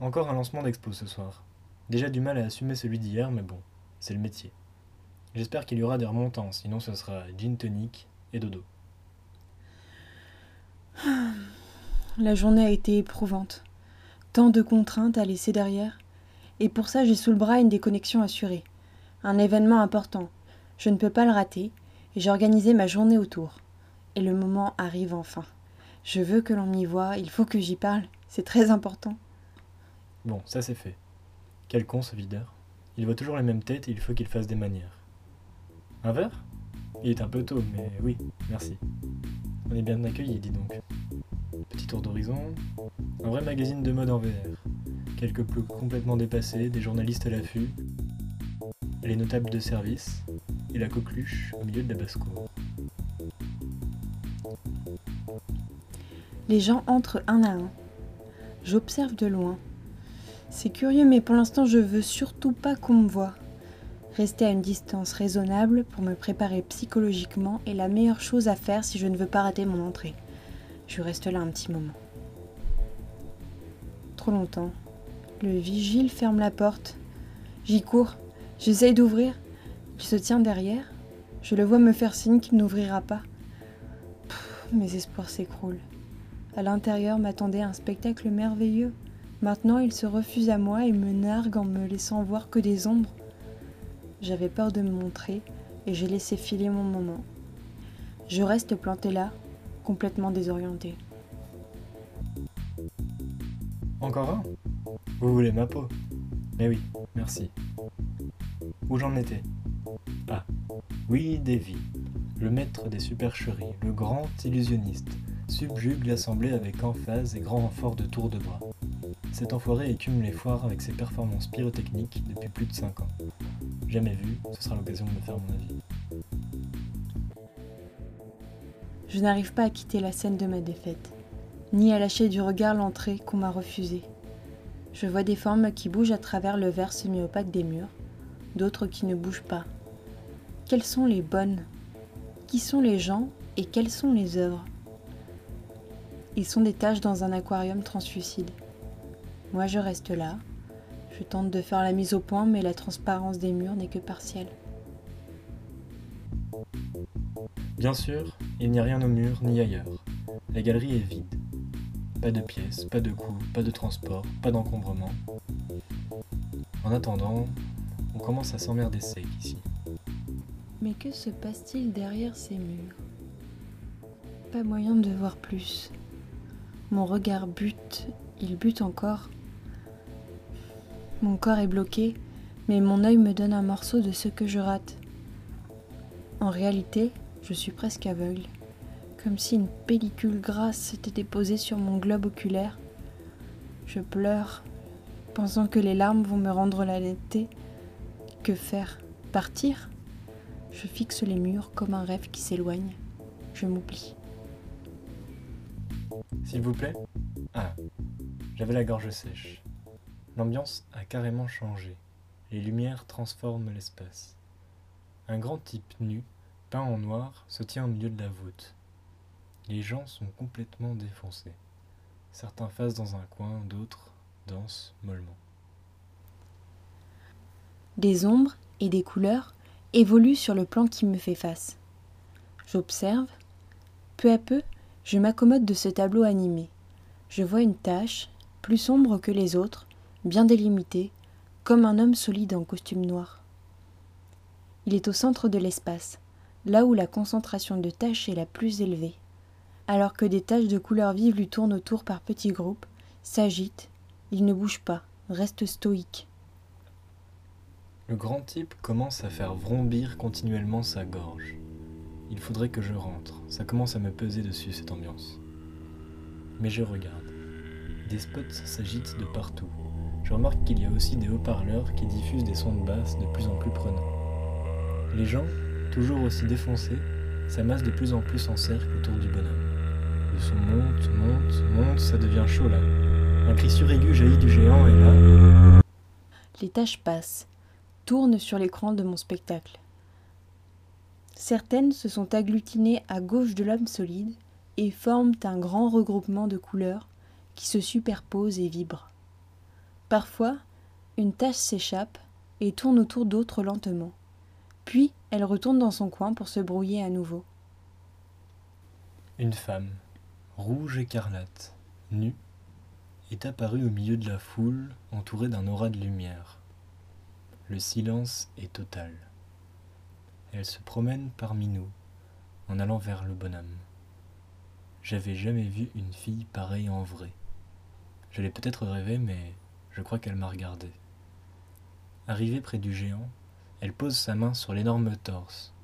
Encore un lancement d'expo ce soir. Déjà du mal à assumer celui d'hier, mais bon, c'est le métier. J'espère qu'il y aura des remontants, sinon ce sera gin tonic et dodo. La journée a été éprouvante. Tant de contraintes à laisser derrière. Et pour ça, j'ai sous le bras une déconnexion assurée. Un événement important. Je ne peux pas le rater, et j'ai organisé ma journée autour. Et le moment arrive enfin. Je veux que l'on y voit, il faut que j'y parle, c'est très important. Bon, ça c'est fait. Quel con ce videur. Il voit toujours les mêmes têtes et il faut qu'il fasse des manières. Un verre? Il est un peu tôt, mais oui, merci. On est bien accueillis, dis donc. Petit tour d'horizon. Un vrai magazine de mode en VR. Quelques plots complètement dépassés, des journalistes à l'affût. Les notables de service. Et la coqueluche au milieu de la basse-cour. Les gens entrent un à un. J'observe de loin. C'est curieux, mais pour l'instant, je veux surtout pas qu'on me voie. Rester à une distance raisonnable pour me préparer psychologiquement est la meilleure chose à faire si je ne veux pas rater mon entrée. Je reste là un petit moment. Trop longtemps. Le vigile ferme la porte. J'y cours. J'essaye d'ouvrir. Il se tient derrière. Je le vois me faire signe qu'il n'ouvrira pas. mes espoirs s'écroulent. À l'intérieur m'attendait un spectacle merveilleux. Maintenant, il se refuse à moi et me nargue en me laissant voir que des ombres. J'avais peur de me montrer et j'ai laissé filer mon moment. Je reste planté là, complètement désorienté. Encore un? Vous voulez ma peau? Mais oui, merci. Où j'en étais? Ah, oui, Davy, le maître des supercheries, le grand illusionniste, subjugue l'assemblée avec emphase et grand renfort de tours de bras. Cet enfoiré écume les foires avec ses performances pyrotechniques depuis plus de 5 ans. Jamais vu, ce sera l'occasion de me faire mon avis. Je n'arrive pas à quitter la scène de ma défaite, ni à lâcher du regard l'entrée qu'on m'a refusée. Je vois des formes qui bougent à travers le verre semi-opaque des murs, d'autres qui ne bougent pas. Quelles sont les bonnes? Qui sont les gens et quelles sont les œuvres? Ils sont des taches dans un aquarium translucide. Moi je reste là, je tente de faire la mise au point, mais la transparence des murs n'est que partielle. Bien sûr, il n'y a rien au mur ni ailleurs. La galerie est vide. Pas de pièces, pas de coups, pas de transport, pas d'encombrement. En attendant, on commence à s'emmerder sec ici. Mais que se passe-t-il derrière ces murs? Pas moyen de voir plus. Mon regard bute, il bute encore. Mon corps est bloqué, mais mon œil me donne un morceau de ce que je rate. En réalité, je suis presque aveugle, comme si une pellicule grasse s'était déposée sur mon globe oculaire. Je pleure, pensant que les larmes vont me rendre la netteté. Que faire? Partir? Je fixe les murs comme un rêve qui s'éloigne. Je m'oublie. S'il vous plaît Ah, j'avais la gorge sèche. L'ambiance a carrément changé. Les lumières transforment l'espace. Un grand type nu, peint en noir, se tient au milieu de la voûte. Les gens sont complètement défoncés. Certains fassent dans un coin, d'autres dansent mollement. Des ombres et des couleurs évoluent sur le plan qui me fait face. J'observe. Peu à peu, je m'accommode de ce tableau animé. Je vois une tache, plus sombre que les autres, bien délimité, comme un homme solide en costume noir. Il est au centre de l'espace, là où la concentration de taches est la plus élevée, alors que des taches de couleur vive lui tournent autour par petits groupes, s'agitent, il ne bouge pas, reste stoïque. Le grand type commence à faire vrombir continuellement sa gorge. Il faudrait que je rentre, ça commence à me peser dessus cette ambiance. Mais je regarde. Des spots s'agitent de partout, je remarque qu'il y a aussi des haut-parleurs qui diffusent des sons de basse de plus en plus prenants. Les gens, toujours aussi défoncés, s'amassent de plus en plus en cercle autour du bonhomme. Le son monte, monte, monte, ça devient chaud là. Un cri suraigu jaillit du géant et là. Les tâches passent, tournent sur l'écran de mon spectacle. Certaines se sont agglutinées à gauche de l'homme solide et forment un grand regroupement de couleurs qui se superposent et vibrent. Parfois, une tache s'échappe et tourne autour d'autres lentement. Puis elle retourne dans son coin pour se brouiller à nouveau. Une femme, rouge écarlate, nue, est apparue au milieu de la foule, entourée d'un aura de lumière. Le silence est total. Elle se promène parmi nous, en allant vers le bonhomme. J'avais jamais vu une fille pareille en vrai. Je l'ai peut-être rêvé, mais je crois qu'elle m'a regardé. Arrivée près du géant, elle pose sa main sur l'énorme torse.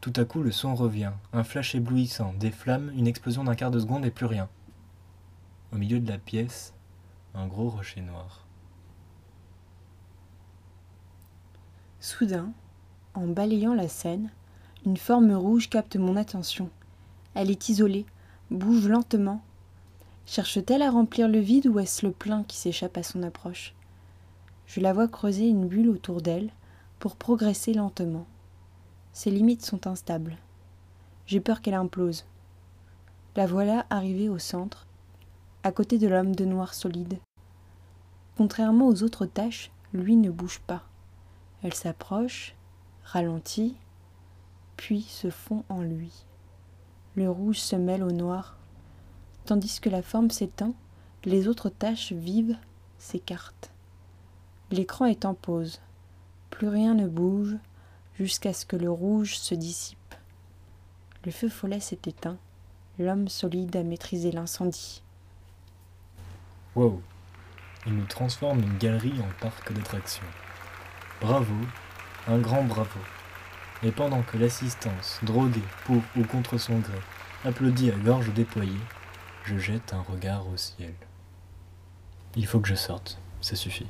Tout à coup, le son revient, un flash éblouissant, des flammes, une explosion d'un quart de seconde et plus rien. Au milieu de la pièce, un gros rocher noir. Soudain, en balayant la scène, une forme rouge capte mon attention. Elle est isolée, bouge lentement. Cherche-t-elle à remplir le vide ou est-ce le plein qui s'échappe à son approche? Je la vois creuser une bulle autour d'elle pour progresser lentement. Ses limites sont instables. J'ai peur qu'elle implose. La voilà arrivée au centre, à côté de l'homme de noir solide. Contrairement aux autres taches, lui ne bouge pas. Elle s'approche, ralentit, puis se fond en lui. Le rouge se mêle au noir. Tandis que la forme s'étend, les autres taches vives s'écartent. L'écran est en pause. Plus rien ne bouge jusqu'à ce que le rouge se dissipe. Le feu follet s'est éteint. L'homme solide a maîtrisé l'incendie. Wow Il nous transforme une galerie en parc d'attractions. Bravo, un grand bravo. Et pendant que l'assistance, droguée pour ou contre son gré, applaudit à gorge déployée, je jette un regard au ciel. Il faut que je sorte, ça suffit.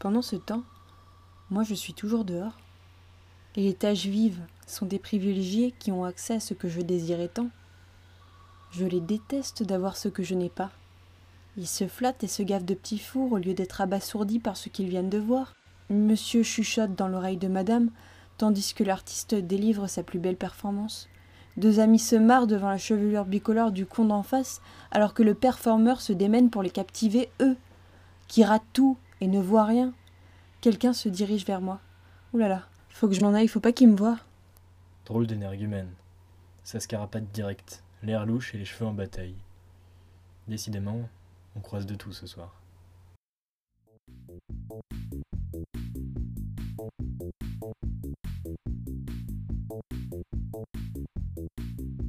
Pendant ce temps, moi je suis toujours dehors. Et les tâches vives sont des privilégiés qui ont accès à ce que je désirais tant. Je les déteste d'avoir ce que je n'ai pas. Ils se flattent et se gavent de petits fours au lieu d'être abasourdis par ce qu'ils viennent de voir. Monsieur chuchote dans l'oreille de madame, tandis que l'artiste délivre sa plus belle performance. Deux amis se marrent devant la chevelure bicolore du con d'en face, alors que le performeur se démène pour les captiver, eux, qui ratent tout et ne voient rien. Quelqu'un se dirige vers moi. Ouh là là, faut que je m'en aille, faut pas qu'il me voie. Drôle d'énergumène. Ça scarapate direct, l'air louche et les cheveux en bataille. Décidément, on croise de tout ce soir. Thank you.